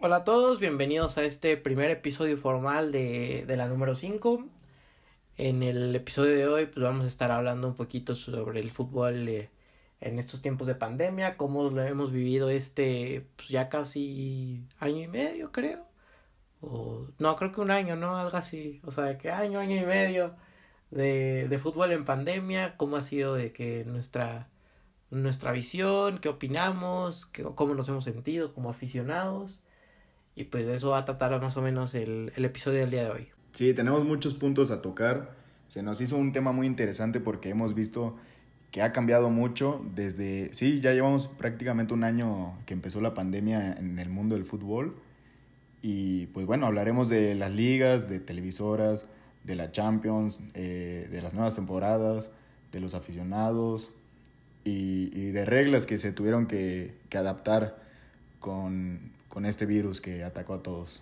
Hola a todos, bienvenidos a este primer episodio formal de, de la número 5. En el episodio de hoy pues vamos a estar hablando un poquito sobre el fútbol eh, en estos tiempos de pandemia, cómo lo hemos vivido este pues ya casi año y medio creo. O, no, creo que un año, ¿no? Algo así. O sea, que año, año y medio de, de fútbol en pandemia, cómo ha sido de que nuestra, nuestra visión, qué opinamos, qué, cómo nos hemos sentido como aficionados. Y pues de eso va a tratar más o menos el, el episodio del día de hoy. Sí, tenemos muchos puntos a tocar. Se nos hizo un tema muy interesante porque hemos visto que ha cambiado mucho desde, sí, ya llevamos prácticamente un año que empezó la pandemia en el mundo del fútbol. Y pues bueno, hablaremos de las ligas, de televisoras, de la Champions, eh, de las nuevas temporadas, de los aficionados y, y de reglas que se tuvieron que, que adaptar con, con este virus que atacó a todos.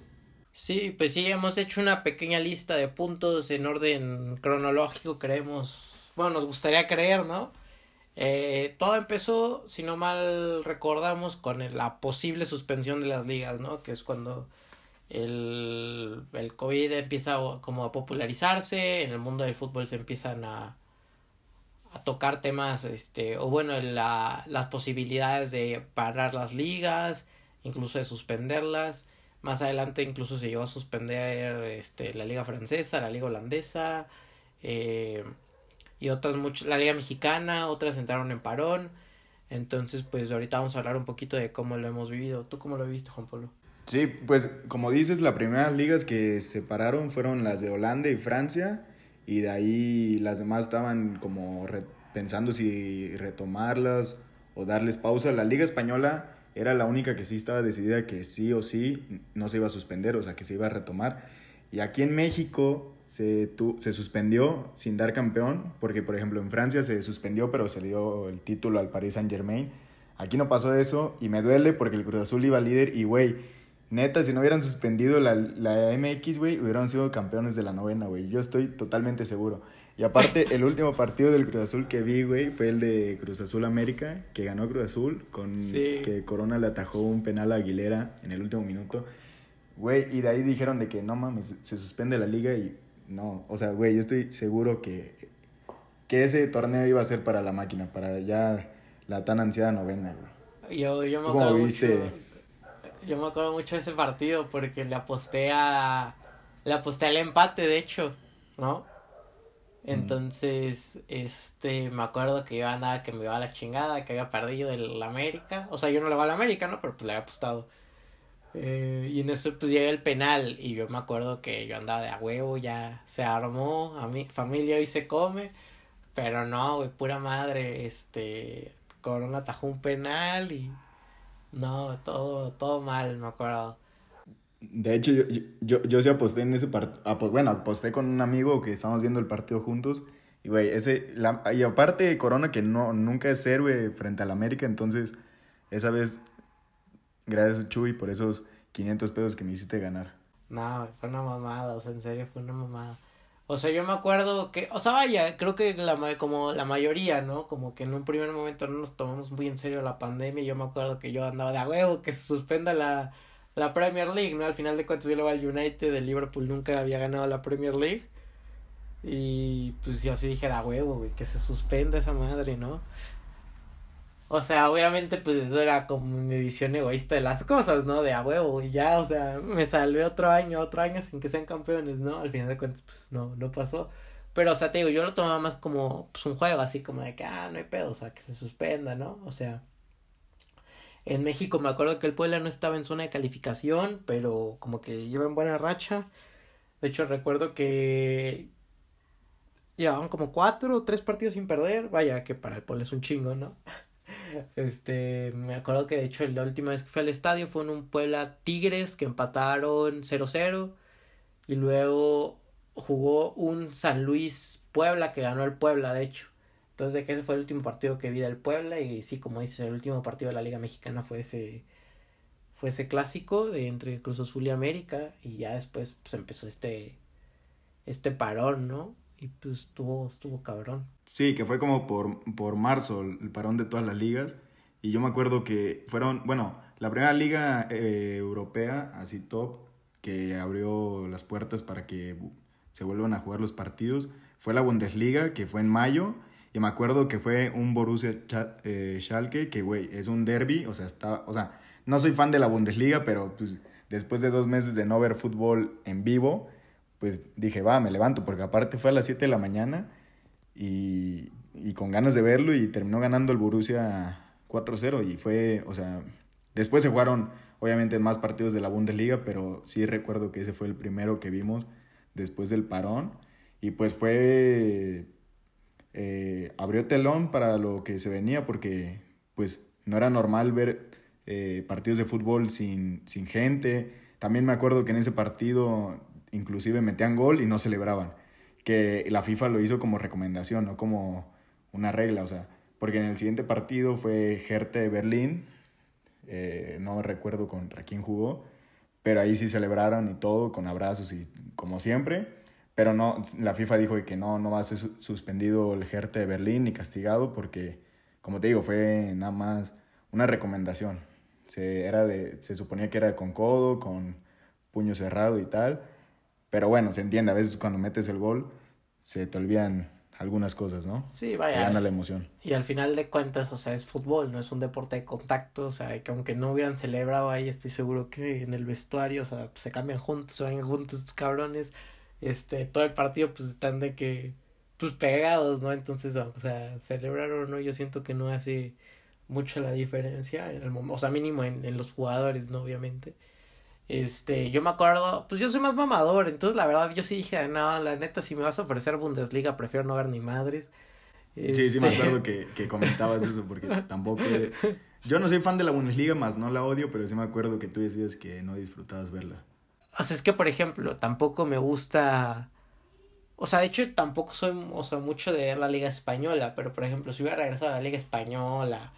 Sí, pues sí, hemos hecho una pequeña lista de puntos en orden cronológico, creemos, bueno, nos gustaría creer, ¿no? Eh, todo empezó, si no mal recordamos, con la posible suspensión de las ligas, ¿no? Que es cuando el, el COVID empieza como a popularizarse, en el mundo del fútbol se empiezan a, a tocar temas, este, o bueno, la, las posibilidades de parar las ligas, incluso de suspenderlas. Más adelante incluso se llegó a suspender este, la liga francesa, la liga holandesa eh, y otras muchas, la liga mexicana, otras entraron en parón. Entonces, pues ahorita vamos a hablar un poquito de cómo lo hemos vivido. ¿Tú cómo lo viste, Juan Pablo? Sí, pues como dices, las primeras ligas que se pararon fueron las de Holanda y Francia y de ahí las demás estaban como pensando si retomarlas o darles pausa. La liga española era la única que sí estaba decidida que sí o sí no se iba a suspender, o sea, que se iba a retomar. Y aquí en México se, tu, se suspendió sin dar campeón, porque por ejemplo en Francia se suspendió, pero se dio el título al Paris Saint Germain. Aquí no pasó eso y me duele porque el Cruz Azul iba líder y, güey, neta, si no hubieran suspendido la, la MX, güey, hubieran sido campeones de la novena, güey. Yo estoy totalmente seguro. Y aparte, el último partido del Cruz Azul que vi, güey, fue el de Cruz Azul América, que ganó Cruz Azul, con Sí. que Corona le atajó un penal a Aguilera en el último minuto. Güey, y de ahí dijeron de que no mames, se suspende la liga y no, o sea, güey, yo estoy seguro que, que ese torneo iba a ser para la máquina, para ya la tan ansiada novena, güey. Yo, yo me ¿Cómo acuerdo viste? mucho. Yo me acuerdo mucho de ese partido porque le aposté a. Le aposté al empate, de hecho, ¿no? Entonces, este, me acuerdo que yo andaba que me iba a la chingada, que había perdido el América. O sea, yo no le voy al América, ¿no? Pero pues le había apostado. Eh, y en eso pues llega el penal y yo me acuerdo que yo andaba de a huevo, ya se armó, a mi familia hoy se come, pero no, güey, pura madre, este, Corona atajó un penal y no, todo, todo mal, me acuerdo. De hecho, yo, yo, yo, sí aposté en ese partido. Bueno, aposté con un amigo que estábamos viendo el partido juntos. Y, güey, ese. La, y aparte, Corona, que no, nunca es héroe frente al América. Entonces, esa vez, gracias, Chuy, por esos 500 pesos que me hiciste ganar. No, fue una mamada, o sea, en serio, fue una mamada. O sea, yo me acuerdo que, o sea, vaya, creo que la, como la mayoría, ¿no? Como que en un primer momento no nos tomamos muy en serio la pandemia. Yo me acuerdo que yo andaba de a huevo, que se suspenda la, la Premier League, ¿no? Al final de cuentas yo le voy al United, el Liverpool nunca había ganado la Premier League. Y pues yo sí dije de a huevo, güey, que se suspenda esa madre, ¿no? O sea, obviamente, pues eso era como mi visión egoísta de las cosas, ¿no? De a huevo, y ya, o sea, me salvé otro año, otro año sin que sean campeones, ¿no? Al final de cuentas, pues no, no pasó. Pero, o sea, te digo, yo lo tomaba más como pues, un juego, así como de que, ah, no hay pedo, o sea, que se suspenda, ¿no? O sea, en México me acuerdo que el Puebla no estaba en zona de calificación, pero como que lleva en buena racha. De hecho, recuerdo que llevaban como cuatro o tres partidos sin perder. Vaya, que para el Puebla es un chingo, ¿no? Este, me acuerdo que de hecho la última vez que fui al estadio fue en un Puebla Tigres que empataron 0-0 y luego jugó un San Luis Puebla que ganó el Puebla, de hecho. Entonces, de que ese fue el último partido que vi del Puebla y sí, como dices, el último partido de la Liga Mexicana fue ese fue ese clásico de entre Cruz Azul y América y ya después pues empezó este este parón, ¿no? Y pues estuvo estuvo cabrón. Sí, que fue como por, por marzo el parón de todas las ligas. Y yo me acuerdo que fueron, bueno, la primera liga eh, europea, así top, que abrió las puertas para que se vuelvan a jugar los partidos, fue la Bundesliga, que fue en mayo. Y me acuerdo que fue un Borussia eh, Schalke, que, güey, es un derby, o sea, está, o sea, no soy fan de la Bundesliga, pero pues, después de dos meses de no ver fútbol en vivo, pues dije, va, me levanto, porque aparte fue a las 7 de la mañana y, y con ganas de verlo y terminó ganando el Borussia 4-0 y fue, o sea, después se jugaron obviamente más partidos de la Bundesliga, pero sí recuerdo que ese fue el primero que vimos después del parón y pues fue, eh, abrió telón para lo que se venía porque pues no era normal ver eh, partidos de fútbol sin, sin gente. También me acuerdo que en ese partido inclusive metían gol y no celebraban. Que la FIFA lo hizo como recomendación, no como una regla. O sea, porque en el siguiente partido fue Hertha Berlín. Eh, no recuerdo contra quién jugó. Pero ahí sí celebraron y todo, con abrazos y como siempre. Pero no, la FIFA dijo que no, no va a ser suspendido el Hertha de Berlín ni castigado porque, como te digo, fue nada más una recomendación. Se, era de, se suponía que era con codo, con puño cerrado y tal. Pero bueno, se entiende, a veces cuando metes el gol se te olvidan algunas cosas, ¿no? Sí, vaya. Te gana la emoción. Y al final de cuentas, o sea, es fútbol, no es un deporte de contacto, o sea, que aunque no hubieran celebrado ahí, estoy seguro que en el vestuario, o sea, se cambian juntos, se van juntos cabrones, este, todo el partido pues están de que, pues pegados, ¿no? Entonces, o sea, celebrar o no, yo siento que no hace mucho la diferencia, en el, o sea, mínimo en, en los jugadores, ¿no? Obviamente. Este, yo me acuerdo, pues yo soy más mamador, entonces la verdad yo sí dije, no, la neta, si me vas a ofrecer Bundesliga, prefiero no ver ni madres. Sí, sí me este acuerdo que, que comentabas eso, porque tampoco... Yo no soy fan de la Bundesliga, más no la odio, pero sí me acuerdo que tú decías que no disfrutabas verla. O sea, es que, por ejemplo, tampoco me gusta... O sea, de hecho, tampoco soy, o sea, mucho de ver la Liga Española, pero, por ejemplo, si hubiera regresado a la Liga Española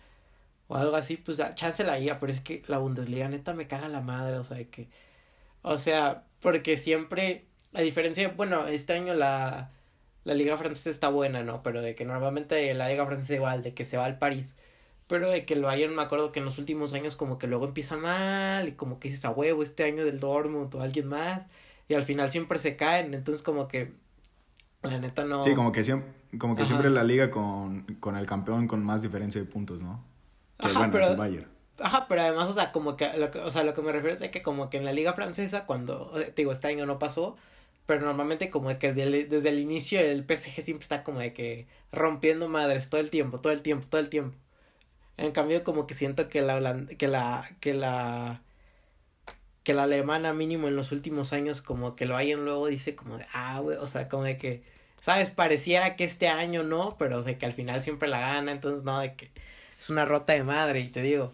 o algo así, pues chance la guía, pero es que la Bundesliga neta me caga la madre, o sea, que, o sea, porque siempre, a diferencia, bueno, este año la, la Liga Francesa está buena, ¿no? Pero de que normalmente la Liga Francesa igual, de que se va al París, pero de que el Bayern me acuerdo que en los últimos años como que luego empieza mal y como que dices a huevo este año del Dortmund o alguien más y al final siempre se caen, entonces como que la neta no. Sí, como que siempre, como que siempre la liga con, con el campeón con más diferencia de puntos, ¿no? ajá, pero, Ajá, pero además, o sea, como que, lo que, o sea, lo que me refiero es que como que en la liga francesa, cuando, te digo, este año no pasó, pero normalmente como que desde el, desde el inicio el PSG siempre está como de que rompiendo madres todo el tiempo, todo el tiempo, todo el tiempo. En cambio, como que siento que la, que la, que la, que la alemana mínimo en los últimos años como que lo hayan luego dice como de, ah, güey, o sea, como de que, ¿sabes? Pareciera que este año no, pero de que al final siempre la gana, entonces no, de que es una rota de madre. Y te digo,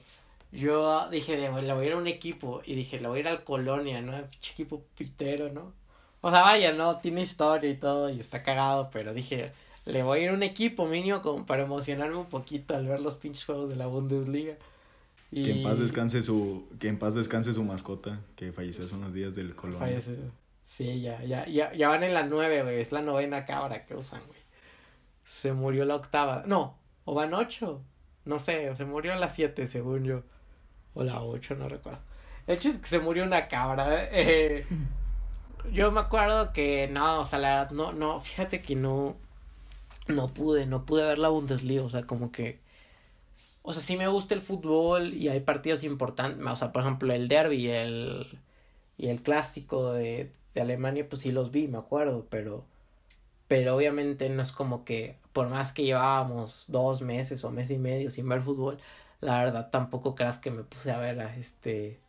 yo dije, le voy a ir a un equipo. Y dije, le voy a ir al Colonia, ¿no? Equipo pitero, ¿no? O sea, vaya, ¿no? Tiene historia y todo y está cagado, pero dije, le voy a ir a un equipo mínimo como para emocionarme un poquito al ver los pinches juegos de la Bundesliga. Y... Que en paz descanse su, que en paz descanse su mascota, que falleció hace unos días del Colonia. Falleció. Sí, ya, ya, ya, ya van en la nueve, güey, es la novena cabra que usan, güey. Se murió la octava, no, o van ocho. No sé, se murió a las 7, según yo. O la 8, no recuerdo. El hecho es que se murió una cabra. Eh, yo me acuerdo que no, o sea, la verdad, no, no, fíjate que no, no pude, no pude ver la Bundesliga, o sea, como que, o sea, sí me gusta el fútbol y hay partidos importantes, o sea, por ejemplo, el derby y el, y el clásico de, de Alemania, pues sí los vi, me acuerdo, pero, pero obviamente no es como que por más que llevábamos dos meses o mes y medio sin ver fútbol, la verdad tampoco creas que me puse a ver a este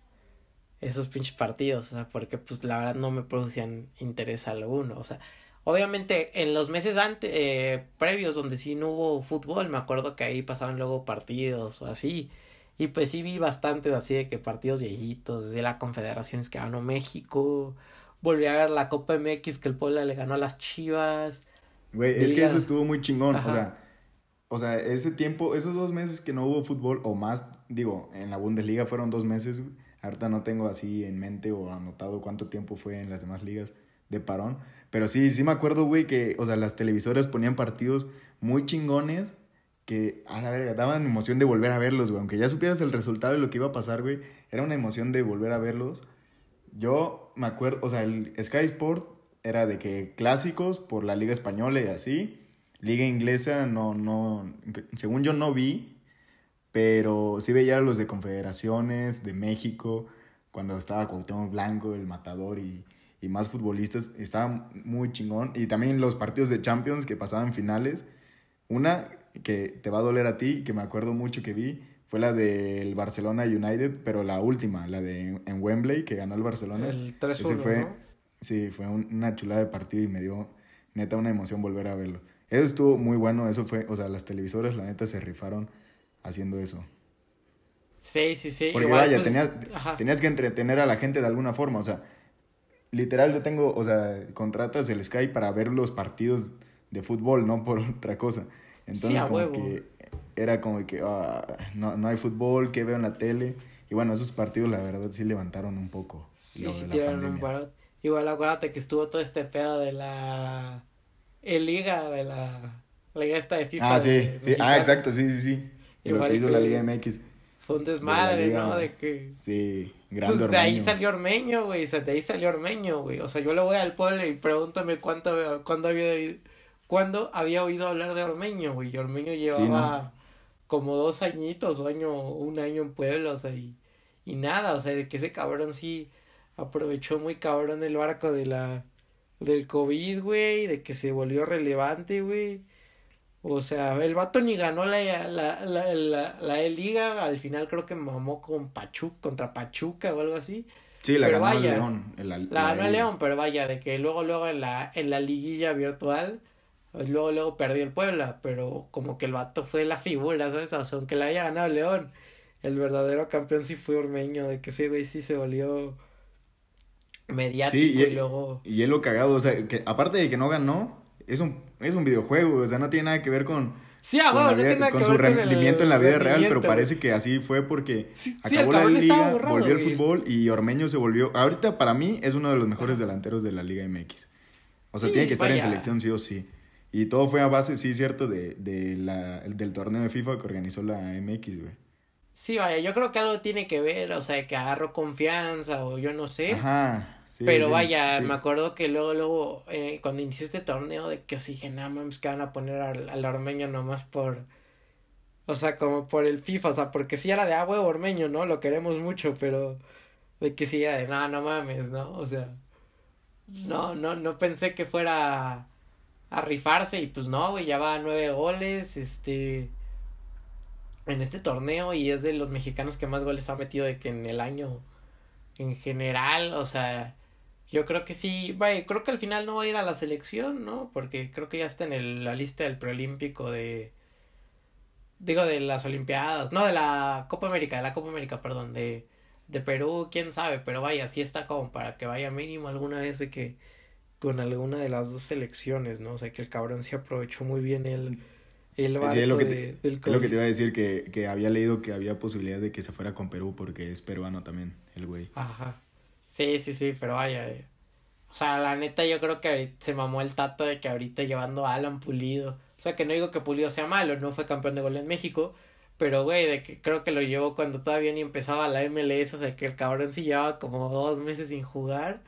esos pinches partidos, o sea, porque pues la verdad no me producían interés alguno, o sea, obviamente en los meses antes, eh, previos donde sí no hubo fútbol, me acuerdo que ahí pasaban luego partidos o así, y pues sí vi bastantes así de que partidos viejitos, de la Confederaciones que ganó México, volví a ver la Copa MX que el Puebla le ganó a las Chivas, Güey, es que eso estuvo muy chingón. O sea, o sea, ese tiempo, esos dos meses que no hubo fútbol, o más, digo, en la Bundesliga fueron dos meses. Ahorita no tengo así en mente o anotado cuánto tiempo fue en las demás ligas de parón. Pero sí, sí me acuerdo, güey, que, o sea, las televisoras ponían partidos muy chingones que a la verga daban emoción de volver a verlos, güey. Aunque ya supieras el resultado y lo que iba a pasar, güey, era una emoción de volver a verlos. Yo me acuerdo, o sea, el Sky Sport era de que clásicos por la Liga Española y así. Liga Inglesa no, no, según yo no vi, pero sí veía los de Confederaciones, de México, cuando estaba Cuauhtémoc Blanco, el Matador y, y más futbolistas. Estaba muy chingón. Y también los partidos de Champions que pasaban finales. Una que te va a doler a ti, que me acuerdo mucho que vi, fue la del Barcelona United, pero la última, la de en Wembley, que ganó el Barcelona. El 3 fue, Sí, fue una chulada de partido y me dio neta una emoción volver a verlo. Eso estuvo muy bueno, eso fue, o sea, las televisoras la neta se rifaron haciendo eso. Sí, sí, sí. Porque vaya, pues, tenías, tenías que entretener a la gente de alguna forma, o sea, literal yo tengo, o sea, contratas el Sky para ver los partidos de fútbol, no por otra cosa. Entonces, como que era como que ah, no, no hay fútbol, que veo en la tele? Y bueno, esos partidos la verdad sí levantaron un poco. Sí, sí tiraron un. Igual acuérdate que estuvo todo este pedo de la el liga de la liga esta de FIFA. Ah, sí, sí, ah, exacto, sí, sí, sí. Igual lo que hizo la Liga MX. Fue un desmadre, ¿no? De que Sí, grande Pues de ahí salió Ormeño, güey, de ahí salió Ormeño, güey. O sea, yo le voy al pueblo y pregúntame cuánto cuándo había cuándo había oído hablar de Ormeño, güey. Ormeño llevaba como dos añitos o año, un año en Puebla, o sea, y, y nada, o sea, de que ese cabrón sí aprovechó muy cabrón el barco de la del COVID, güey, de que se volvió relevante, güey. O sea, el vato ni ganó la, la, la, la, la liga, al final creo que mamó con Pachuca, contra Pachuca o algo así. Sí, la ganó León. la, ganó León, pero vaya, de que luego, luego en la, en la liguilla virtual, pues luego, luego perdió el Puebla, pero como que el vato fue la figura, ¿sabes? O sea, aunque la haya ganado León, el verdadero campeón sí fue Ormeño, de que ese güey sí se volvió mediático y, y, luego... Y él lo cagado, o sea, que aparte de que no ganó, es un, es un videojuego, o sea, no tiene nada que ver con... Sí, ah, no tiene nada con su rendimiento en la vida real, pero parece que así fue porque acabó la liga, volvió el fútbol y Ormeño se volvió... Ahorita para mí es uno de los mejores delanteros de la Liga MX. O sea, tiene que estar en selección sí o sí. Y todo fue a base, sí, cierto, de, de la, del torneo de FIFA que organizó la MX, güey. Sí, vaya, yo creo que algo tiene que ver, o sea, que agarró confianza o yo no sé. Ajá. Pero vaya, me acuerdo que luego, luego, eh, cuando inicié este torneo, de que sí, que nada más que van a poner al, al ormeño nomás por, o sea, como por el FIFA, o sea, porque sí era de agua ah, ormeño, ¿no? Lo queremos mucho, pero de que sí era de, no, no mames, ¿no? O sea, no, no, no pensé que fuera a rifarse y pues no, güey, ya va a nueve goles, este en este torneo y es de los mexicanos que más goles ha metido de que en el año en general, o sea, yo creo que sí, vaya, creo que al final no va a ir a la selección, ¿no? Porque creo que ya está en el, la lista del preolímpico de digo de las olimpiadas, no de la Copa América, de la Copa América, perdón, de de Perú, quién sabe, pero vaya, sí está como para que vaya mínimo alguna vez de que con alguna de las dos selecciones, ¿no? O sea, que el cabrón se aprovechó muy bien el el barco es lo que te, Es lo que te iba a decir, que, que había leído que había posibilidad de que se fuera con Perú porque es peruano también, el güey. Ajá. Sí, sí, sí, pero vaya. Eh. O sea, la neta yo creo que se mamó el tato de que ahorita llevando a Alan Pulido. O sea, que no digo que Pulido sea malo, no fue campeón de gol en México. Pero, güey, de que creo que lo llevó cuando todavía ni empezaba la MLS. O sea, que el cabrón sí llevaba como dos meses sin jugar.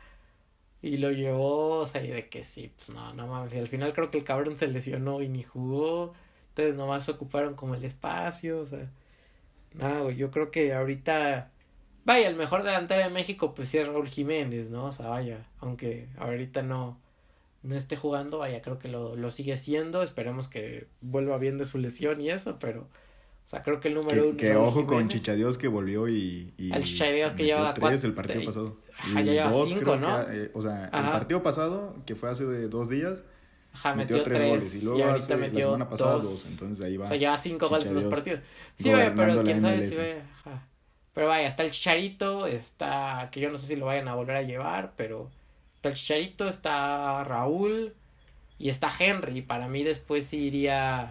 Y lo llevó, o sea, y de que sí, pues no, no mames. Y al final creo que el cabrón se lesionó y ni jugó. Ustedes nomás ocuparon como el espacio, o sea. Nada, güey, yo creo que ahorita. Vaya, el mejor delantero de México, pues sí es Raúl Jiménez, ¿no? O sea, vaya, aunque ahorita no, no esté jugando, vaya, creo que lo, lo sigue siendo. Esperemos que vuelva bien de su lesión y eso, pero. O sea, creo que el número que, uno. Que ojo con Chichadios que volvió y. y Chichadios que lleva tres el partido pasado. Ajá, ya lleva cinco, ¿no? Eh, o sea, el partido pasado, que fue hace dos días, Ajá, metió, tres, goles. Y, luego ahorita metió la semana pasada dos. Entonces ahí va. O sea, ya cinco goles en los partidos. Sí, vaya, pero quién sabe si vaya. Pero vaya, está el Chicharito, está. Que yo no sé si lo vayan a volver a llevar, pero. Está el Chicharito, está Raúl y está Henry. Para mí después sí iría.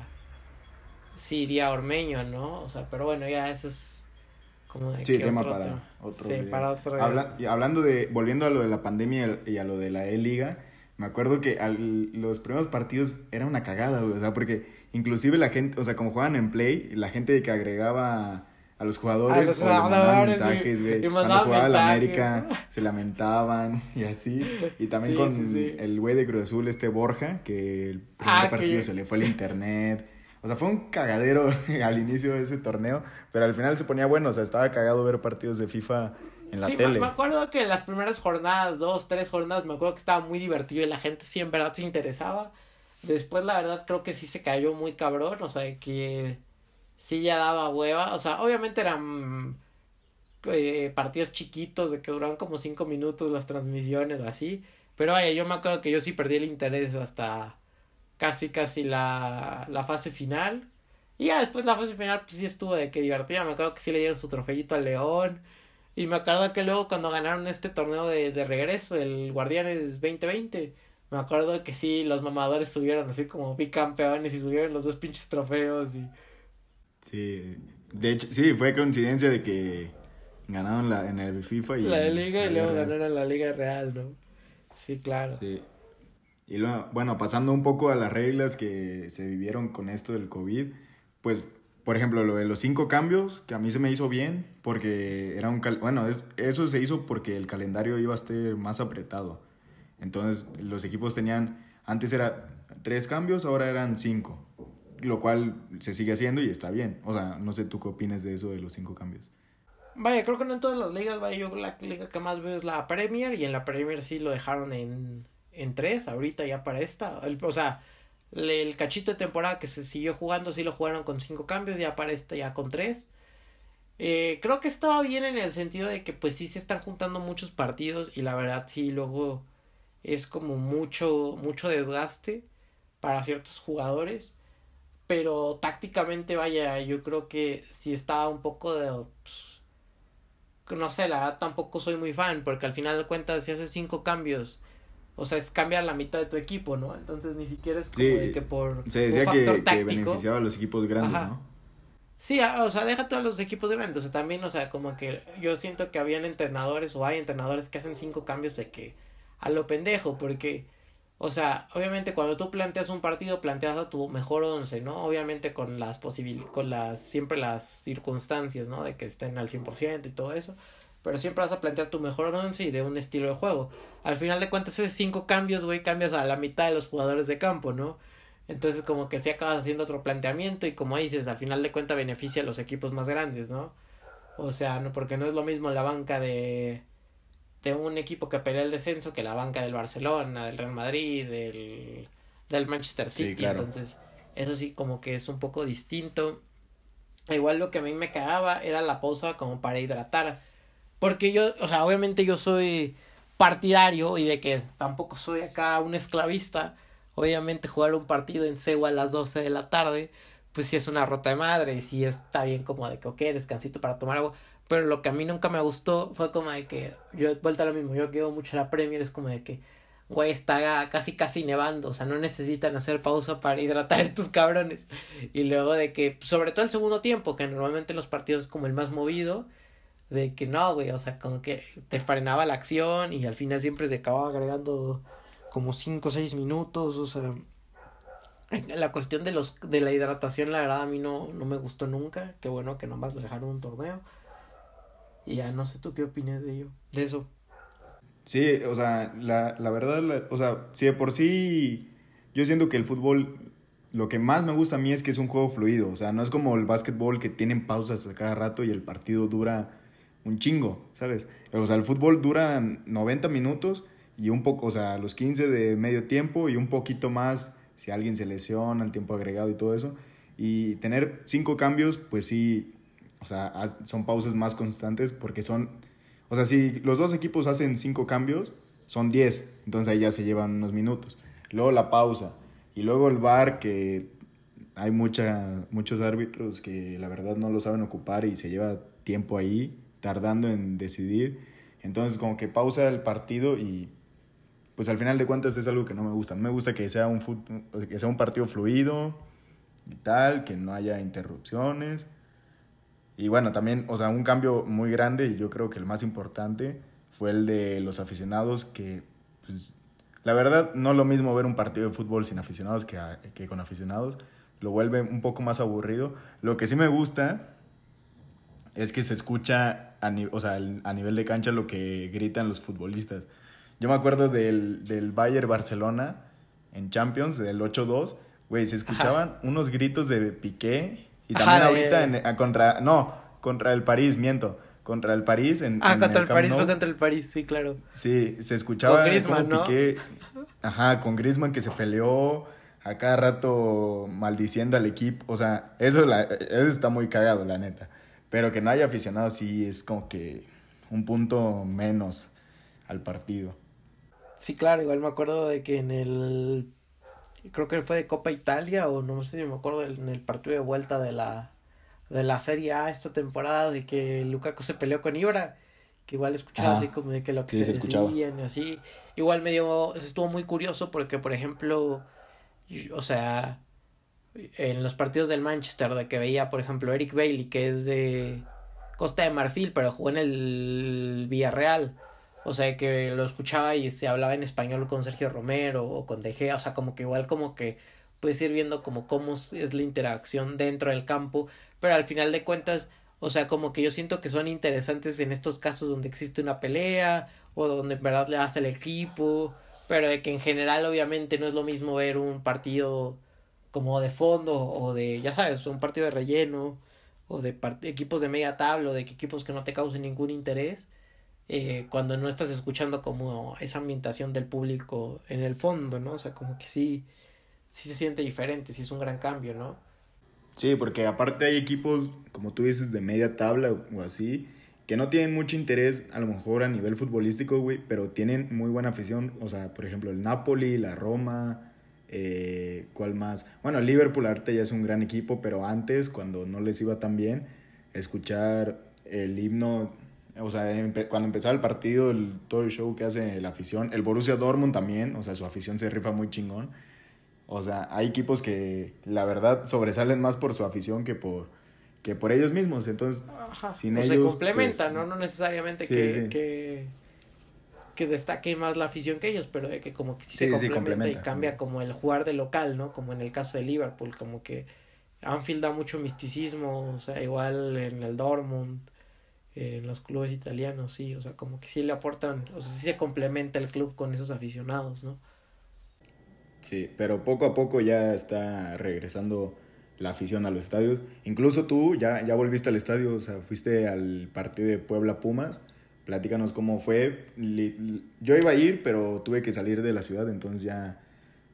Sí iría Ormeño, ¿no? O sea, pero bueno, ya eso es. Como de sí, tema para otro. Sí, para otro. Habla, y hablando de. Volviendo a lo de la pandemia y a lo de la E-Liga me acuerdo que al, los primeros partidos era una cagada, güey. O sea, porque inclusive la gente, o sea, como jugaban en Play, la gente que agregaba a los jugadores, a los jugadores mensajes, güey. Cuando jugaba la América se lamentaban y así. Y también con el güey de Cruz Azul, este Borja, que el primer ah, partido se le fue el internet. O sea, fue un cagadero al inicio de ese torneo, pero al final se ponía bueno, o sea, estaba cagado ver partidos de FIFA en la tele. Me acuerdo que las primeras jornadas, dos, tres jornadas, me acuerdo que estaba muy divertido y la gente sí en verdad se interesaba. Después, la verdad, creo que sí se cayó muy cabrón, o sea, que sí ya daba hueva. O sea, obviamente eran eh, partidos chiquitos de que duraban como cinco minutos las transmisiones o así. Pero vaya, yo me acuerdo que yo sí perdí el interés hasta casi, casi la, la fase final. Y ya después la fase final, pues sí estuvo de que divertida. Me acuerdo que sí le dieron su trofeito al León. Y me acuerdo que luego cuando ganaron este torneo de, de regreso, el Guardianes 2020, me acuerdo que sí, los mamadores subieron así como bicampeones y subieron los dos pinches trofeos y... Sí, de hecho, sí, fue coincidencia de que ganaron la, en el FIFA y... La Liga y luego ganaron la Liga Real, ¿no? Sí, claro. Sí. Y luego, bueno, pasando un poco a las reglas que se vivieron con esto del COVID, pues por ejemplo, lo de los cinco cambios, que a mí se me hizo bien, porque era un... bueno, eso se hizo porque el calendario iba a estar más apretado. Entonces, los equipos tenían... Antes era tres cambios, ahora eran cinco. Lo cual se sigue haciendo y está bien. O sea, no sé tú qué opinas de eso de los cinco cambios. Vaya, creo que no en todas las ligas, vaya, yo la liga que más veo es la Premier y en la Premier sí lo dejaron en, en tres, ahorita ya para esta. o sea, el cachito de temporada que se siguió jugando, sí lo jugaron con cinco cambios, ya para este ya con tres. Eh, creo que estaba bien en el sentido de que pues sí se están juntando muchos partidos y la verdad sí luego es como mucho, mucho desgaste para ciertos jugadores. Pero tácticamente, vaya, yo creo que sí estaba un poco de... Pues, no sé, la verdad tampoco soy muy fan, porque al final de cuentas si haces cinco cambios o sea, es cambiar la mitad de tu equipo, ¿no? Entonces ni siquiera es como de que por se decía un factor que, táctico, que beneficiaba a los equipos grandes, ¿no? Sí, o sea, deja todos los equipos grandes, o sea, también, o sea, como que yo siento que habían entrenadores o hay entrenadores que hacen cinco cambios de que a lo pendejo, porque, o sea, obviamente cuando tú planteas un partido, planteas a tu mejor once, ¿no? Obviamente con las posibilidades, con las, siempre las circunstancias, ¿no? De que estén al 100% y todo eso, pero siempre vas a plantear tu mejor once y de un estilo de juego. Al final de cuentas, esos cinco cambios, güey, cambias a la mitad de los jugadores de campo, ¿no? Entonces, como que si acabas haciendo otro planteamiento y como dices, al final de cuentas beneficia a los equipos más grandes, ¿no? O sea, no, porque no es lo mismo la banca de, de un equipo que pelea el descenso que la banca del Barcelona, del Real Madrid, del, del Manchester City. Entonces, eso sí, como que es un poco distinto. Igual lo que a mí me cagaba era la pausa como para hidratar. Porque yo, o sea, obviamente yo soy partidario y de que tampoco soy acá un esclavista. Obviamente jugar un partido en Seúl a las 12 de la tarde, pues sí es una rota de madre y sí está bien como de que, ok, descansito para tomar agua. Pero lo que a mí nunca me gustó fue como de que, yo vuelta a lo mismo, yo quiero mucho la Premier, es como de que, güey, está casi casi nevando, o sea, no necesitan hacer pausa para hidratar a estos cabrones. Y luego de que, sobre todo el segundo tiempo, que normalmente en los partidos es como el más movido, de que no, güey, o sea, como que te frenaba la acción y al final siempre se acababa agregando como 5 o 6 minutos, o sea, la cuestión de los de la hidratación la verdad a mí no, no me gustó nunca, qué bueno que nomás lo dejaron un torneo. Y ya no sé tú qué opinas de ello, de eso. Sí, o sea, la, la verdad, o sea, si de por sí yo siento que el fútbol lo que más me gusta a mí es que es un juego fluido, o sea, no es como el básquetbol que tienen pausas a cada rato y el partido dura un chingo, ¿sabes? O sea, el fútbol dura 90 minutos y un poco, o sea, los 15 de medio tiempo y un poquito más si alguien se lesiona, el tiempo agregado y todo eso. Y tener cinco cambios, pues sí, o sea, son pausas más constantes porque son, o sea, si los dos equipos hacen cinco cambios, son 10, entonces ahí ya se llevan unos minutos. Luego la pausa y luego el bar que hay mucha, muchos árbitros que la verdad no lo saben ocupar y se lleva tiempo ahí tardando en decidir. Entonces como que pausa el partido y pues al final de cuentas es algo que no me gusta. Me gusta que sea un, que sea un partido fluido y tal, que no haya interrupciones. Y bueno, también, o sea, un cambio muy grande y yo creo que el más importante fue el de los aficionados que pues, La verdad, no es lo mismo ver un partido de fútbol sin aficionados que, que con aficionados. Lo vuelve un poco más aburrido. Lo que sí me gusta es que se escucha a, o sea, a nivel de cancha lo que gritan los futbolistas. Yo me acuerdo del, del Bayern Barcelona en Champions, del 8-2. Güey, se escuchaban unos gritos de Piqué. Y también ahorita en, contra. No, contra el París, miento contra el París. En, ah, contra el, París, fue contra el París, sí, claro. Sí, se escuchaba con Griezmann, ¿no? Piqué, ajá, con Griezmann que se peleó a cada rato maldiciendo al equipo. O sea, eso, la, eso está muy cagado, la neta. Pero que no haya aficionado sí es como que un punto menos al partido. Sí, claro, igual me acuerdo de que en el creo que fue de Copa Italia o no sé si me acuerdo en el partido de vuelta de la de la Serie A esta temporada de que Lukaku se peleó con Ibra, que igual escuchaba así como de que lo que se, decían y así. Igual me dio, estuvo muy curioso porque, por ejemplo, o sea, en los partidos del Manchester, de que veía, por ejemplo, Eric Bailey, que es de Costa de Marfil, pero jugó en el Villarreal. O sea, que lo escuchaba y se hablaba en español con Sergio Romero o con De Gea, o sea, como que igual como que puedes ir viendo como cómo es la interacción dentro del campo, pero al final de cuentas, o sea, como que yo siento que son interesantes en estos casos donde existe una pelea o donde en verdad le hace el equipo, pero de que en general obviamente no es lo mismo ver un partido como de fondo o de, ya sabes, un partido de relleno o de equipos de media tabla o de equipos que no te causen ningún interés. Eh, cuando no estás escuchando como esa ambientación del público en el fondo, ¿no? O sea, como que sí, sí se siente diferente, sí es un gran cambio, ¿no? Sí, porque aparte hay equipos, como tú dices, de media tabla o así, que no tienen mucho interés a lo mejor a nivel futbolístico, güey, pero tienen muy buena afición. O sea, por ejemplo, el Napoli, la Roma, eh, ¿cuál más? Bueno, Liverpool ahorita ya es un gran equipo, pero antes, cuando no les iba tan bien, escuchar el himno, o sea, cuando empezaba el partido, el, todo el show que hace la afición, el Borussia Dortmund también, o sea, su afición se rifa muy chingón. O sea, hay equipos que la verdad sobresalen más por su afición que por, que por ellos mismos. Entonces, sin ellos, se complementan, pues, ¿no? No necesariamente que, que, que, destaque más la afición que ellos, pero de que como que sí, se complementa, y cambia como el jugar de local, ¿no? Como en el caso de Liverpool, como que Anfield da mucho misticismo, o sea, igual en el Dortmund, en los clubes italianos, sí, o sea, como que sí le aportan, o sea, sí se complementa el club con esos aficionados, ¿no? Sí, pero poco a poco ya está regresando la afición a los estadios. Incluso tú ya, ya volviste al estadio, o sea, fuiste al partido de Puebla Pumas. Platícanos cómo fue. Yo iba a ir, pero tuve que salir de la ciudad, entonces ya,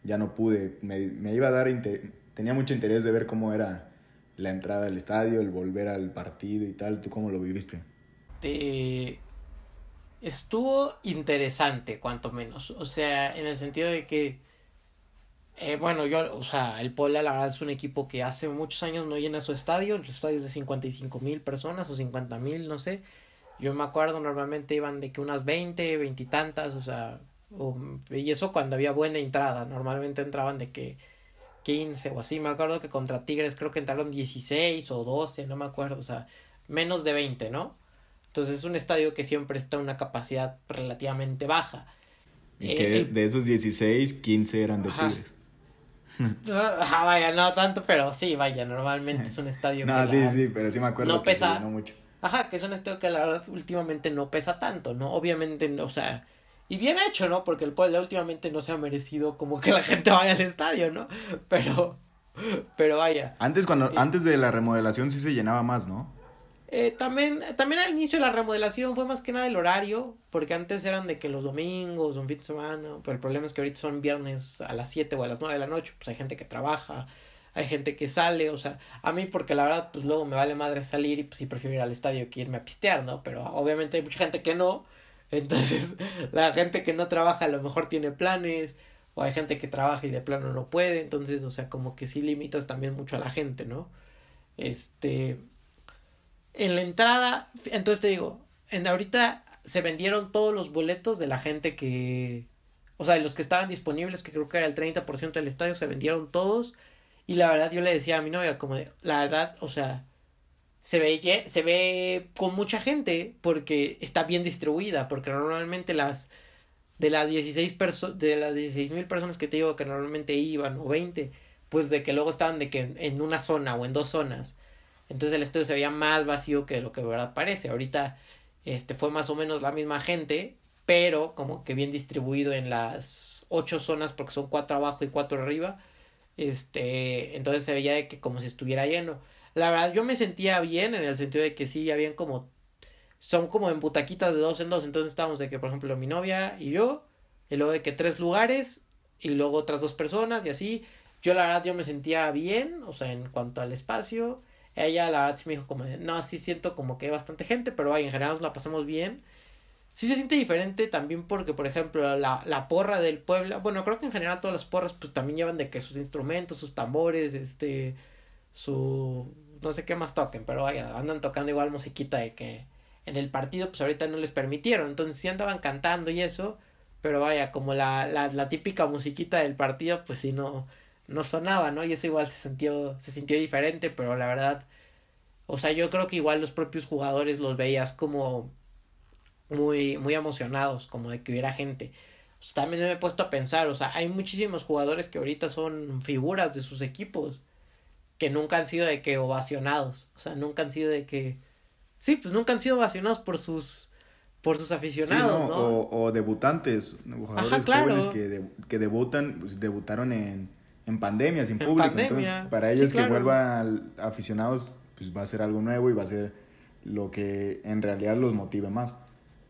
ya no pude. Me, me iba a dar, tenía mucho interés de ver cómo era la entrada al estadio, el volver al partido y tal. ¿Tú cómo lo viviste? Estuvo interesante, cuanto menos. O sea, en el sentido de que eh, bueno, yo, o sea, el Puebla la verdad es un equipo que hace muchos años no llena su estadio, los estadios de 55 mil personas o 50 mil, no sé. Yo me acuerdo, normalmente iban de que unas 20, 20 y tantas, o sea, y eso cuando había buena entrada, normalmente entraban de que 15 o así, me acuerdo que contra Tigres creo que entraron 16 o 12, no me acuerdo, o sea, menos de 20, ¿no? Entonces es un estadio que siempre está en una capacidad relativamente baja. Y que eh, de esos 16, 15 eran de Tigres. Ah, vaya, no tanto, pero sí, vaya, normalmente es un estadio no, sí, sí, pero sí me acuerdo no pesa, mucho. Ajá, que es un estadio que la verdad últimamente no pesa tanto, ¿no? Obviamente, o sea, y bien hecho, ¿no? Porque el Puebla últimamente no se ha merecido como que la gente vaya al estadio, ¿no? Pero, pero vaya. Antes, cuando, eh, antes de la remodelación sí se llenaba más, ¿no? Eh, también, también al inicio de la remodelación fue más que nada el horario, porque antes eran de que los domingos, un fin de semana, pero el problema es que ahorita son viernes a las 7 o a las 9 de la noche, pues hay gente que trabaja, hay gente que sale, o sea, a mí porque la verdad, pues luego me vale madre salir y pues sí prefiero ir al estadio que irme a pistear, ¿no? Pero obviamente hay mucha gente que no, entonces la gente que no trabaja a lo mejor tiene planes, o hay gente que trabaja y de plano no puede, entonces, o sea, como que sí limitas también mucho a la gente, ¿no? Este, en la entrada, entonces te digo, en ahorita se vendieron todos los boletos de la gente que, o sea, de los que estaban disponibles, que creo que era el 30% del estadio, se vendieron todos. Y la verdad yo le decía a mi novia, como de, la verdad, o sea, se ve, se ve con mucha gente porque está bien distribuida, porque normalmente las, de las 16 personas, de las 16 mil personas que te digo que normalmente iban, o 20, pues de que luego estaban de que en una zona o en dos zonas. Entonces el estadio se veía más vacío que lo que de verdad parece. Ahorita este fue más o menos la misma gente, pero como que bien distribuido en las ocho zonas porque son cuatro abajo y cuatro arriba. Este, entonces se veía de que como si estuviera lleno. La verdad yo me sentía bien en el sentido de que sí habían como son como en butaquitas de dos en dos. Entonces estábamos de que, por ejemplo, mi novia y yo, y luego de que tres lugares, y luego otras dos personas, y así. Yo la verdad yo me sentía bien, o sea, en cuanto al espacio. Ella la verdad sí me dijo como no, sí siento como que hay bastante gente, pero vaya, en general nos la pasamos bien. Sí se siente diferente también porque, por ejemplo, la, la porra del pueblo, bueno, creo que en general todas las porras pues también llevan de que sus instrumentos, sus tambores, este, su, no sé qué más toquen, pero vaya, andan tocando igual musiquita de que en el partido pues ahorita no les permitieron, entonces sí andaban cantando y eso, pero vaya, como la, la, la típica musiquita del partido pues sí no, no sonaba, ¿no? Y eso igual se sintió, se sintió diferente, pero la verdad, o sea, yo creo que igual los propios jugadores los veías como muy, muy emocionados, como de que hubiera gente. O sea, también me he puesto a pensar, o sea, hay muchísimos jugadores que ahorita son figuras de sus equipos, que nunca han sido de que ovacionados, o sea, nunca han sido de que Sí, pues nunca han sido ovacionados por sus por sus aficionados, no, O, debutantes, jugadores jóvenes que, que debutan, pues debutaron en, en pandemia, sin público. Pandemia. para ellos que vuelvan aficionados, pues va a ser algo nuevo y va a ser lo que en realidad los motive más.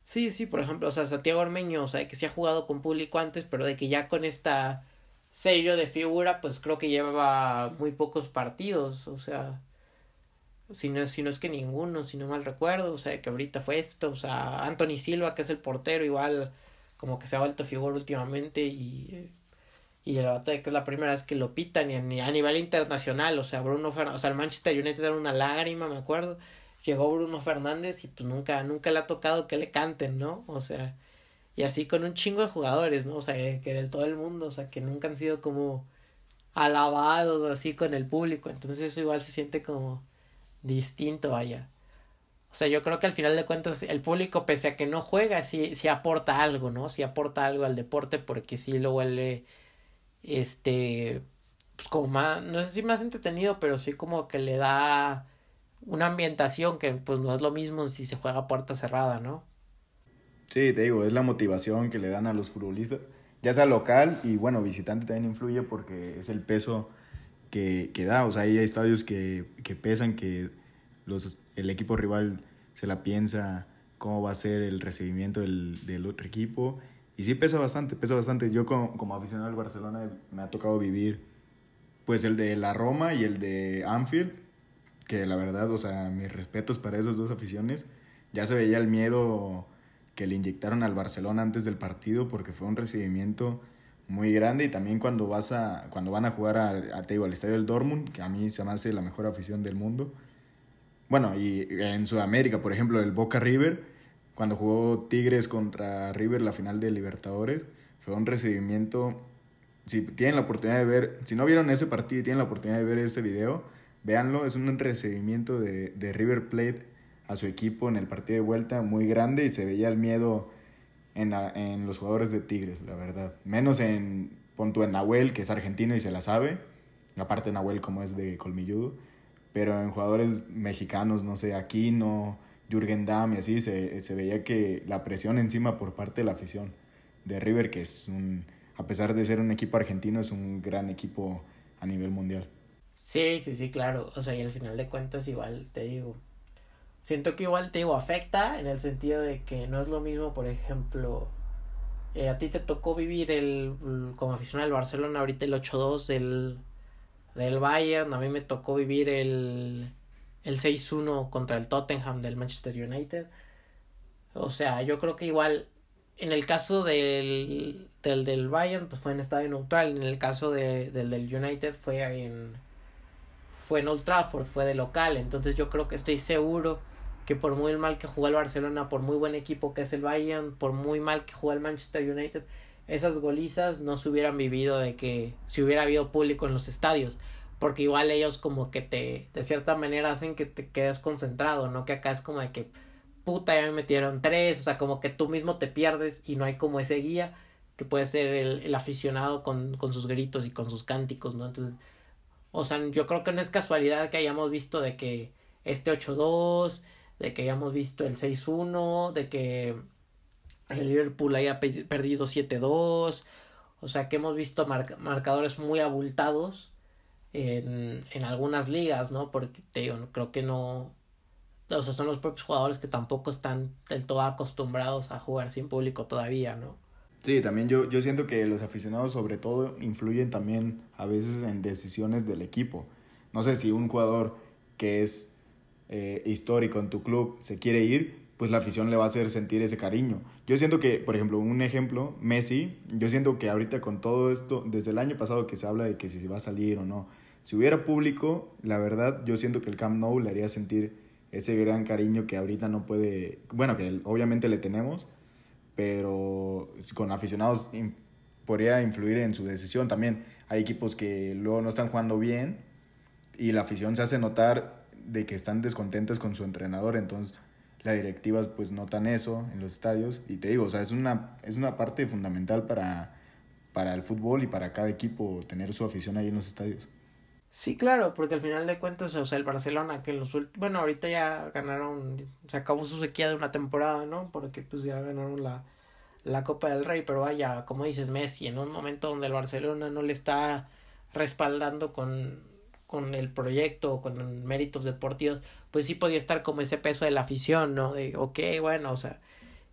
Sí, sí, por ejemplo, o sea, Santiago Ormeño, o sea, que sí ha jugado con público antes, pero de que ya con esta sello de figura, pues creo que llevaba muy pocos partidos, o sea, si no, si no es que ninguno, si no mal recuerdo, o sea, que ahorita fue esto, o sea, Anthony Silva, que es el portero, igual como que se ha vuelto figura últimamente y, y el que es la primera vez que lo pitan y a, nivel internacional, o sea, Bruno Fernández, o sea, el Manchester United era una lágrima, me acuerdo, llegó Bruno Fernández y pues nunca, nunca le ha tocado que le canten, ¿no? O sea, y así con un chingo de jugadores, ¿no? O sea, que del todo el mundo, o sea, que nunca han sido como alabados o así con el público, entonces eso igual se siente como distinto, vaya. O sea, yo creo que al final de cuentas el público, pese a que no juega, sí, sí aporta algo, ¿no? Sí aporta algo al deporte porque sí lo vuelve, este, pues como más, no sé si más entretenido, pero sí como que le da una ambientación que pues no es lo mismo si se juega puerta cerrada, ¿no? Sí, te digo, es la motivación que le dan a los futbolistas, ya sea local y bueno, visitante también influye porque es el peso que, que da. O sea, hay estadios que, que pesan, que los, el equipo rival se la piensa cómo va a ser el recibimiento del, del otro equipo. Y sí pesa bastante, pesa bastante. Yo como, aficionado al Barcelona me ha tocado vivir pues el de la Roma y el de Anfield, que la verdad, o sea, mis respetos para esas dos aficiones. Ya se veía el miedo que le inyectaron al Barcelona antes del partido porque fue un recibimiento muy grande y también cuando vas a cuando van a jugar a, te digo, al estadio del Dortmund, que a mí se me hace la mejor afición del mundo. Bueno, y en Sudamérica, por ejemplo, el Boca River, cuando jugó Tigres contra River la final de Libertadores, fue un recibimiento si tienen la oportunidad de ver, si no vieron ese partido y tienen la oportunidad de ver ese video, véanlo, es un recibimiento de, de River Plate a su equipo en el partido de vuelta muy grande y se veía el miedo en, en los jugadores de Tigres, la verdad. Menos en, punto en Nahuel, que es argentino y se la sabe. Aparte Nahuel como es de colmilludo. Pero en jugadores mexicanos, no sé, Aquino, Jürgen Damm y así, se, se veía que la presión encima por parte de la afición de River, que es un, a pesar de ser un equipo argentino, es un gran equipo a nivel mundial. Sí, sí, sí, claro. O sea, y al final de cuentas igual te digo, siento que igual te digo, afecta en el sentido de que no es lo mismo, por ejemplo, eh, a ti te tocó vivir el, como aficionado del Barcelona, ahorita el 8-2 del, del Bayern, a mí me tocó vivir el, el 6-1 contra el Tottenham del Manchester United. O sea, yo creo que igual en el caso del, del, del Bayern, pues fue en estadio neutral, en el caso de, del, del United fue en fue en Old Trafford, fue de local, entonces yo creo que estoy seguro que por muy mal que jugó el Barcelona, por muy buen equipo que es el Bayern, por muy mal que jugó el Manchester United, esas golizas no se hubieran vivido de que si hubiera habido público en los estadios, porque igual ellos como que te de cierta manera hacen que te quedes concentrado, no que acá es como de que puta, ya me metieron tres, o sea, como que tú mismo te pierdes y no hay como ese guía que puede ser el, el aficionado con, con sus gritos y con sus cánticos, ¿no? Entonces, o sea, yo creo que no es casualidad que hayamos visto de que este 8-2, de que hayamos visto el 6-1, de que el Liverpool haya perdido 7-2, o sea, que hemos visto marcadores muy abultados en, en algunas ligas, ¿no? Porque te digo, creo que no, o son los propios jugadores que tampoco están del todo acostumbrados a jugar sin público todavía, ¿no? Sí, también yo, yo siento que los aficionados sobre todo influyen también a veces en decisiones del equipo. No sé si un jugador que es eh, histórico en tu club se quiere ir, pues la afición le va a hacer sentir ese cariño. Yo siento que, por ejemplo, un ejemplo, Messi, yo siento que ahorita con todo esto, desde el año pasado que se habla de que si se va a salir o no, si hubiera público, la verdad yo siento que el Camp Nou le haría sentir ese gran cariño que ahorita no puede, bueno, que obviamente le tenemos, pero con aficionados podría influir en su decisión también. Hay equipos que luego no están jugando bien y la afición se hace notar de que están descontentas con su entrenador, entonces las directivas pues notan eso en los estadios y te digo, o sea, es una, es una parte fundamental para, para el fútbol y para cada equipo tener su afición ahí en los estadios. Sí, claro, porque al final de cuentas, o sea, el Barcelona que en los últimos, bueno, ahorita ya ganaron, se acabó su sequía de una temporada, ¿no? Porque pues ya ganaron la, la Copa del Rey, pero vaya, como dices Messi, en un momento donde el Barcelona no le está respaldando con, con el proyecto, con méritos deportivos, pues sí podía estar como ese peso de la afición, ¿no? De, ok, bueno, o sea,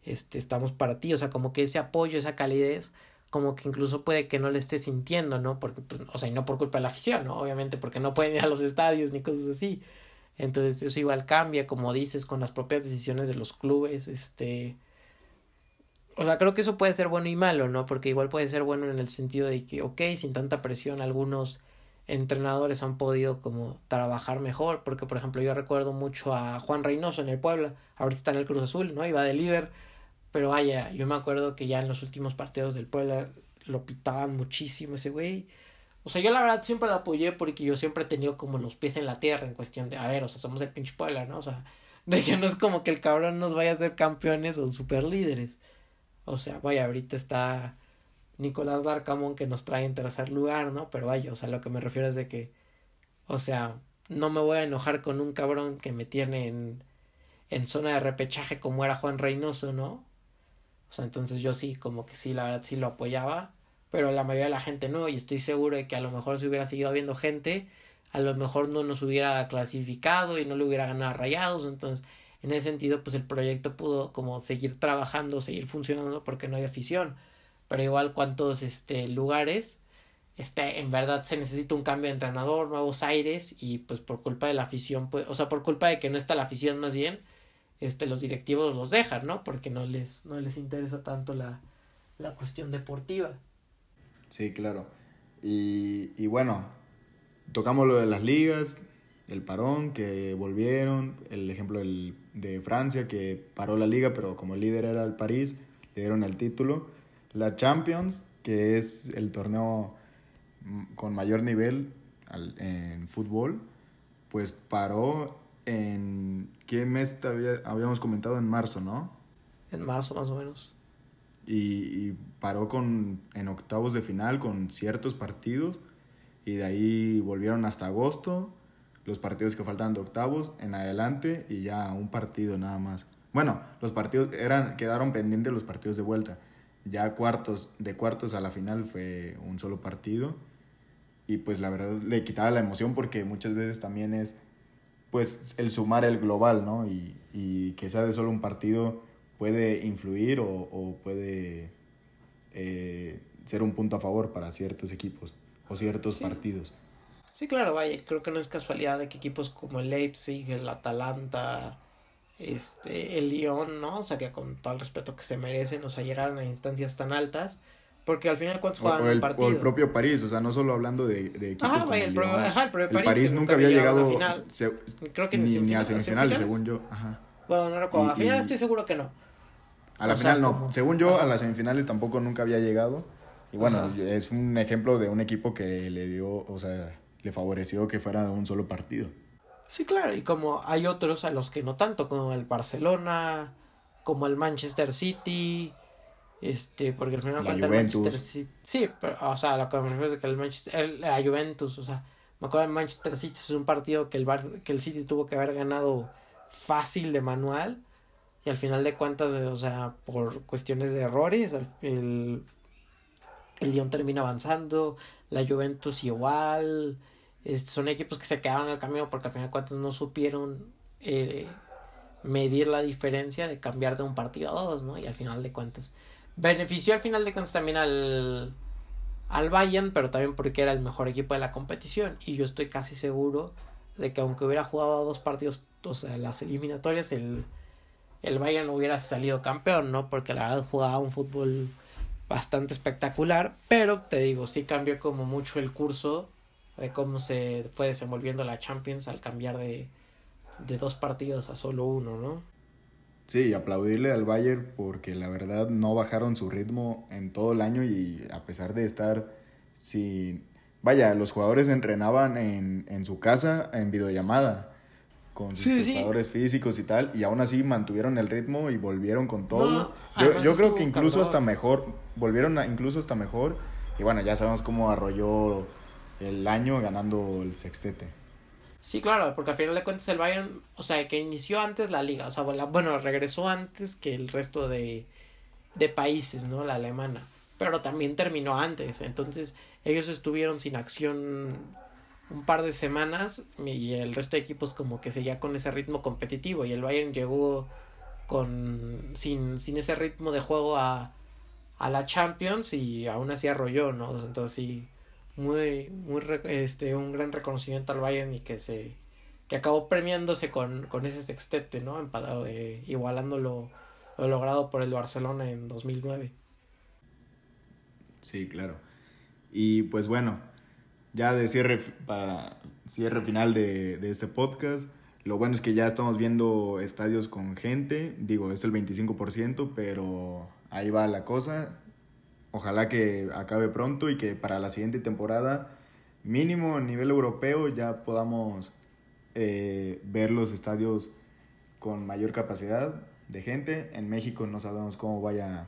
este, estamos para ti, o sea, como que ese apoyo, esa calidez, como que incluso puede que no le esté sintiendo, ¿no? Porque, pues, o sea, y no por culpa de la afición, ¿no? Obviamente, porque no pueden ir a los estadios ni cosas así. Entonces, eso igual cambia, como dices, con las propias decisiones de los clubes, este... O sea, creo que eso puede ser bueno y malo, ¿no? Porque igual puede ser bueno en el sentido de que, ok, sin tanta presión, algunos entrenadores han podido como trabajar mejor, porque por ejemplo yo recuerdo mucho a Juan Reynoso en el Puebla, ahorita está en el Cruz Azul, ¿no? Iba de líder, pero vaya, yo me acuerdo que ya en los últimos partidos del Puebla lo pitaban muchísimo ese güey. O sea, yo la verdad siempre lo apoyé porque yo siempre he tenido como los pies en la tierra en cuestión de, a ver, o sea, somos el pinche Puebla, ¿no? O sea, de que no es como que el cabrón nos vaya a ser campeones o super líderes. O sea, vaya, ahorita está Nicolás Larcamón que nos trae en tercer lugar, ¿no? Pero vaya, o sea, lo que me refiero es de que, o sea, no me voy a enojar con un cabrón que me tiene en, en zona de repechaje como era Juan Reynoso, ¿no? O sea, entonces yo sí, como que sí, la verdad sí lo apoyaba, pero la mayoría de la gente no, y estoy seguro de que a lo mejor si hubiera seguido habiendo gente, a lo mejor no nos hubiera clasificado y no le hubiera ganado a rayados, entonces en ese sentido pues el proyecto pudo como seguir trabajando, seguir funcionando porque no hay afición, pero igual cuántos este lugares este, en verdad se necesita un cambio de entrenador, nuevos aires y pues por culpa de la afición, pues, o sea, por culpa de que no está la afición más bien, este, los directivos los dejan, ¿no? Porque no les, no les interesa tanto la, la cuestión deportiva. Sí, claro. Y, y bueno, tocamos lo de las ligas, el parón, que volvieron, el ejemplo de Francia, que paró la liga, pero como el líder era el París, le dieron el título. La Champions, que es el torneo con mayor nivel en fútbol, pues paró en qué mes habíamos comentado en marzo, ¿no? En marzo más o menos. Y, paró con en octavos de final con ciertos partidos y de ahí volvieron hasta agosto los partidos que faltaban de octavos en adelante y ya un partido nada más. Bueno, los partidos eran quedaron pendientes los partidos de vuelta. Ya cuartos de cuartos a la final fue un solo partido y pues la verdad le quitaba la emoción porque muchas veces también es pues el sumar el global, ¿no? Y, y que sea de solo un partido puede influir o, o puede eh, ser un punto a favor para ciertos equipos o ciertos partidos. Sí, claro, vaya, creo que no es casualidad de que equipos como el Leipzig, el Atalanta, este, el Lyon, ¿no? O sea, que con todo el respeto que se merecen, o sea, llegaron a instancias tan altas porque al final, ¿cuántos jugaban el, partido? O el propio París, o sea, no solo hablando de, de equipos ajá, como el, pro, ajá, el propio París. El París nunca había llegado a final. Creo que ni, ni a semifinales, según yo. Ajá. Bueno, no recuerdo. A final estoy seguro que no. A la final no. Según yo, a las semifinales tampoco nunca había llegado. Y bueno, es un ejemplo de un equipo que le dio, o sea, le favoreció que fuera un solo partido. Sí, claro, y como hay otros a los que no tanto, como el Barcelona, como el Manchester City, este, porque al final cuenta el Manchester City, sí, pero, o sea, lo que me refiero es que el Manchester, el, la Juventus, o sea, me acuerdo del Manchester City es un partido que el Bar, que el City tuvo que haber ganado fácil de manual y al final de cuentas, o sea, por cuestiones de errores, el, el Lyon termina avanzando, la Juventus igual, este, son equipos que se quedaron en el camino porque al final de cuentas no supieron eh, medir la diferencia de cambiar de un partido a dos, ¿no? Y al final de cuentas. Benefició al final de cuentas también al, al Bayern, pero también porque era el mejor equipo de la competición. Y yo estoy casi seguro de que aunque hubiera jugado dos partidos, o sea, las eliminatorias, el, el Bayern hubiera salido campeón, ¿no? Porque la verdad jugaba un fútbol bastante espectacular, pero te digo, sí cambió como mucho el curso de cómo se fue desenvolviendo la Champions al cambiar de, de dos partidos a solo uno, ¿no? Sí, aplaudirle al Bayern porque la verdad no bajaron su ritmo en todo el año y a pesar de estar sin... Vaya, los jugadores entrenaban en, en su casa en videollamada con sus jugadores físicos y tal, y aún así mantuvieron el ritmo y volvieron con todo. yo, yo creo que incluso hasta mejor, volvieron a, incluso hasta mejor, y bueno, ya sabemos cómo arrolló el año ganando el sextete. Sí, claro, porque al final de cuentas el Bayern, o sea, que inició antes la liga, o sea, bueno, regresó antes que el resto de, de países, ¿no? La alemana, pero también terminó antes, entonces ellos estuvieron sin acción un par de semanas y el resto de equipos como que seguía con ese ritmo competitivo y el Bayern llegó con sin, sin ese ritmo de juego a, a la Champions y aún así arrolló, ¿no? Entonces sí muy, muy este, un gran reconocimiento al Bayern y que se que acabó premiándose con, con ese sextete, ¿no? Empatado, eh, igualando lo, logrado por el Barcelona en 2009. Sí, claro. Y pues bueno, ya de cierre para cierre final de, de este podcast, lo bueno es que ya estamos viendo estadios con gente, digo, es el 25%, pero ahí va la cosa ojalá que acabe pronto y que para la siguiente temporada, mínimo a nivel europeo, ya podamos eh, ver los estadios con mayor capacidad de gente. En México no sabemos cómo vaya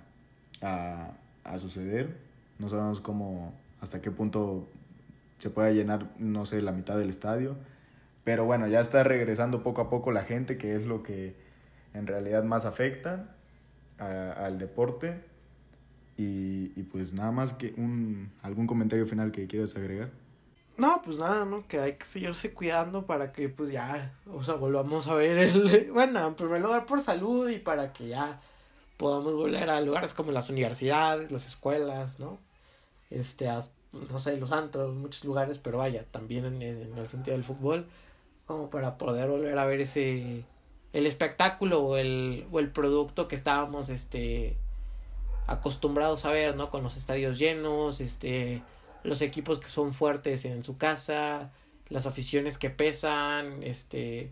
a, a suceder, no sabemos cómo, hasta qué punto se pueda llenar, no sé, la mitad del estadio. Pero bueno, ya está regresando poco a poco la gente, que es lo que en realidad más afecta al deporte. Y, pues nada más que un algún comentario final que quieras agregar. No, pues nada, ¿no? Que hay que seguirse cuidando para que pues ya, o sea, volvamos a ver el, bueno, en primer lugar por salud y para que ya podamos volver a lugares como las universidades, las escuelas, ¿no? Este, no sé, los antros, muchos lugares, pero vaya, también en, en el sentido del fútbol, como para poder volver a ver ese, el espectáculo o el, o el producto que estábamos, este, acostumbrados a ver, ¿no? Con los estadios llenos, este, los equipos que son fuertes en su casa, las aficiones que pesan, este,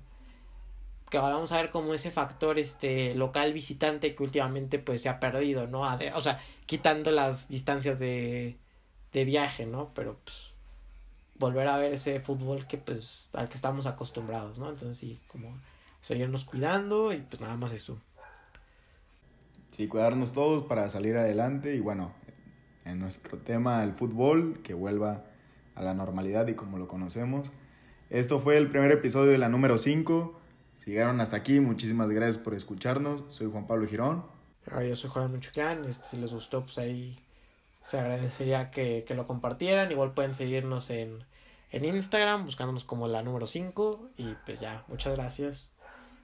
que vamos a ver como ese factor, este, local visitante que últimamente pues se ha perdido, ¿no? o sea, quitando las distancias de, de viaje, ¿no? Pero pues volver a ver ese fútbol que pues al que estamos acostumbrados, ¿no? Entonces sí, como seguirnos cuidando y pues nada más eso. Sí, cuidarnos todos para salir adelante y bueno, en nuestro tema el fútbol, que vuelva a la normalidad y como lo conocemos. Esto fue el primer episodio de la número 5. Si llegaron hasta aquí, muchísimas gracias por escucharnos. Soy Juan Pablo Girón. Ah, yo soy Juan Muchucán. Este, si les gustó, pues ahí se agradecería que, que lo compartieran. Igual pueden seguirnos en, en Instagram, buscándonos como la número 5. Y pues ya, muchas gracias.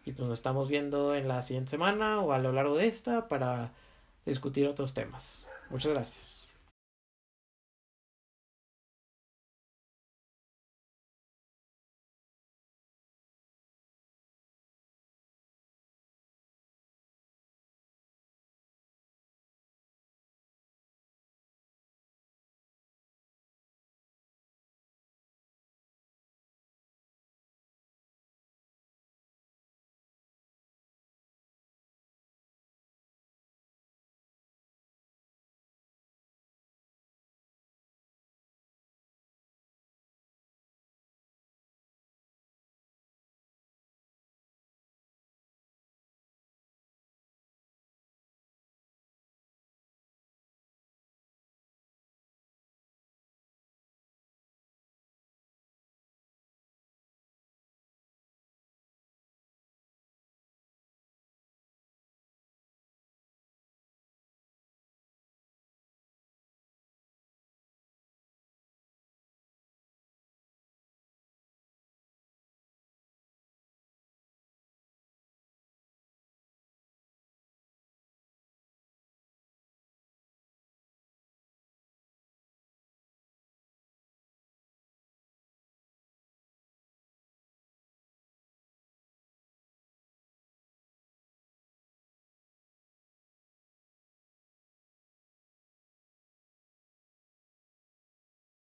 Y pues nos estamos viendo en la siguiente semana o a lo largo de esta para discutir otros temas. Muchas gracias.